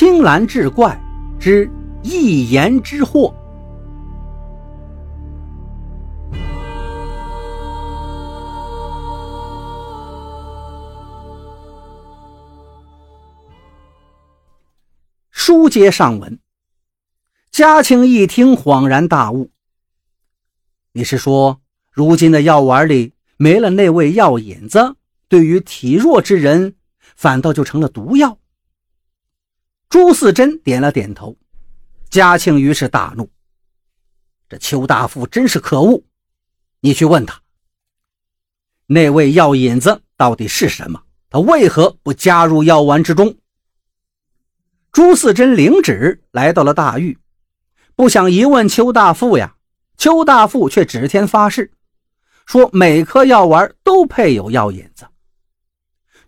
青蓝志怪之一言之祸。书接上文，嘉庆一听，恍然大悟：“你是说，如今的药丸里没了那味药引子，对于体弱之人，反倒就成了毒药？”朱四珍点了点头。嘉庆于是大怒：“这邱大富真是可恶！你去问他，那味药引子到底是什么？他为何不加入药丸之中？”朱四珍领旨来到了大狱，不想一问邱大富呀，邱大富却指天发誓，说每颗药丸都配有药引子。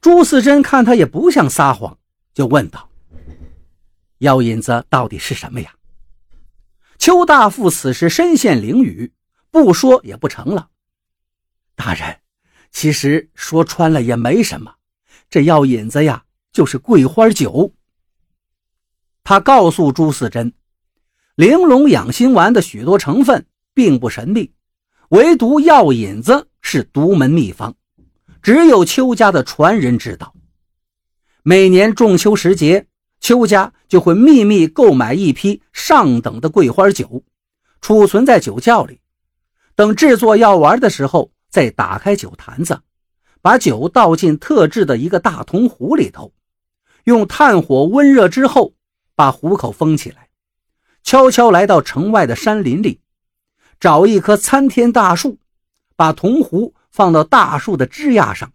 朱四珍看他也不像撒谎，就问道：“药引子到底是什么呀？”邱大富此时身陷囹圄，不说也不成了。大人，其实说穿了也没什么，这药引子呀，就是桂花酒。他告诉朱四珍，玲珑养心丸的许多成分并不神秘，唯独药引子是独门秘方，只有邱家的传人知道。每年中秋时节，邱家就会秘密购买一批上等的桂花酒，储存在酒窖里，等制作药丸的时候，再打开酒坛子，把酒倒进特制的一个大铜壶里头，用炭火温热之后。把壶口封起来，悄悄来到城外的山林里，找一棵参天大树，把铜壶放到大树的枝桠上，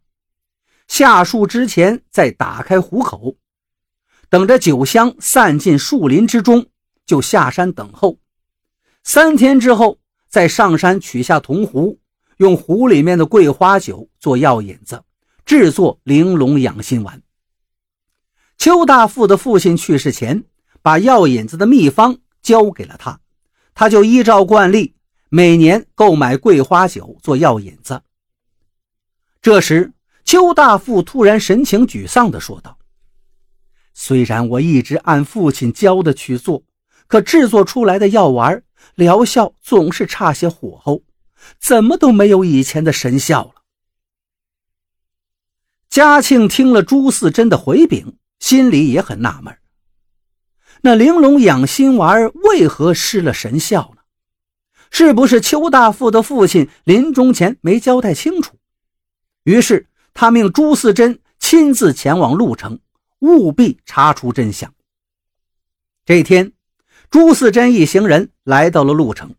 下树之前再打开壶口，等着酒香散进树林之中，就下山等候。三天之后，再上山取下铜壶，用壶里面的桂花酒做药引子，制作玲珑养心丸。邱大富的父亲去世前，把药引子的秘方交给了他，他就依照惯例，每年购买桂花酒做药引子。这时，邱大富突然神情沮丧地说道：“虽然我一直按父亲教的去做，可制作出来的药丸疗效总是差些火候，怎么都没有以前的神效了。”嘉庆听了朱四珍的回禀。心里也很纳闷，那玲珑养心丸为何失了神效呢？是不是邱大富的父亲临终前没交代清楚？于是他命朱四珍亲自前往鹿城，务必查出真相。这天，朱四珍一行人来到了鹿城，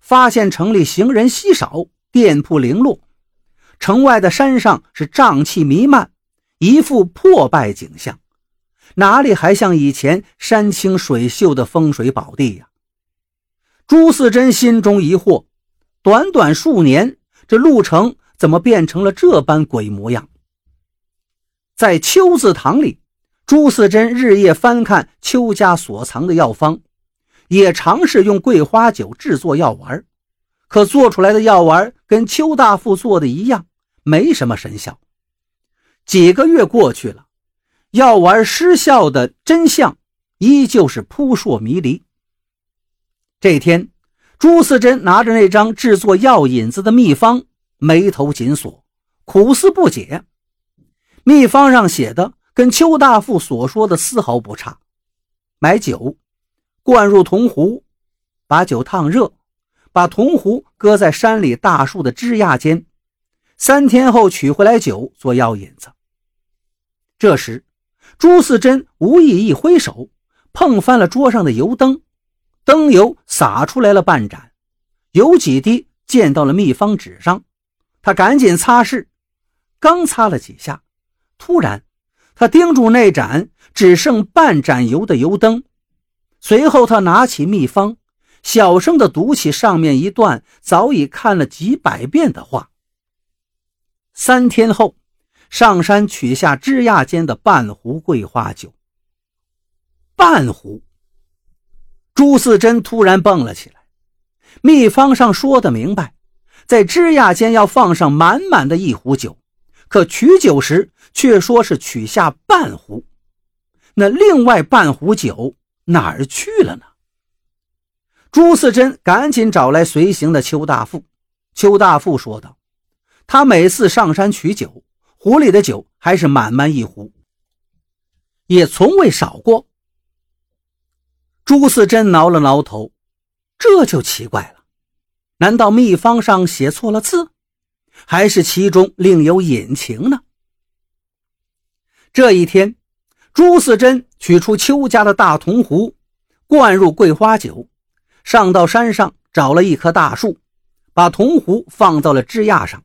发现城里行人稀少，店铺零落，城外的山上是瘴气弥漫，一副破败景象。哪里还像以前山清水秀的风水宝地呀？朱四珍心中疑惑：短短数年，这鹿城怎么变成了这般鬼模样？在秋字堂里，朱四珍日夜翻看邱家所藏的药方，也尝试用桂花酒制作药丸，可做出来的药丸跟邱大富做的一样，没什么神效。几个月过去了。药丸失效的真相依旧是扑朔迷离。这天，朱四珍拿着那张制作药引子的秘方，眉头紧锁，苦思不解。秘方上写的跟邱大富所说的丝毫不差：买酒，灌入铜壶，把酒烫热，把铜壶搁在山里大树的枝桠间，三天后取回来酒做药引子。这时。朱四珍无意一挥手，碰翻了桌上的油灯，灯油洒出来了半盏，有几滴溅到了秘方纸上。他赶紧擦拭，刚擦了几下，突然他盯住那盏只剩半盏油的油灯，随后他拿起秘方，小声地读起上面一段早已看了几百遍的话。三天后。上山取下枝桠间的半壶桂花酒。半壶。朱四珍突然蹦了起来。秘方上说的明白，在枝桠间要放上满满的一壶酒，可取酒时却说是取下半壶。那另外半壶酒哪儿去了呢？朱四珍赶紧找来随行的邱大富。邱大富说道：“他每次上山取酒，壶里的酒还是满满一壶，也从未少过。”朱四珍挠了挠头，这就奇怪了。难道秘方上写错了字，还是其中另有隐情呢？这一天，朱四珍取出邱家的大铜壶，灌入桂花酒，上到山上找了一棵大树，把铜壶放到了枝桠上。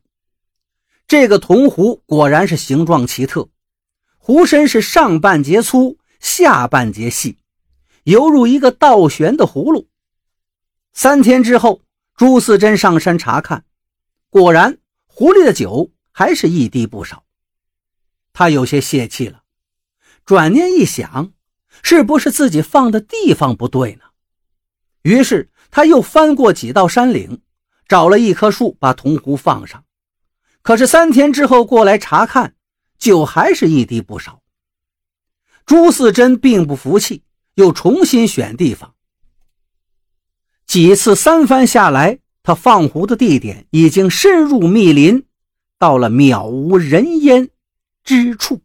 这个铜壶果然是形状奇特，壶身是上半截粗，下半截细，犹如一个倒悬的葫芦。三天之后。朱四珍上山查看，果然狐狸的酒还是一滴不少。他有些泄气了，转念一想，是不是自己放的地方不对呢？于是他又翻过几道山岭，找了一棵树，把铜壶放上。可是三天之后过来查看，酒还是一滴不少。朱四珍并不服气，又重新选地方。几次三番下来，他放壶的地点已经深入密林，到了渺无人烟之处。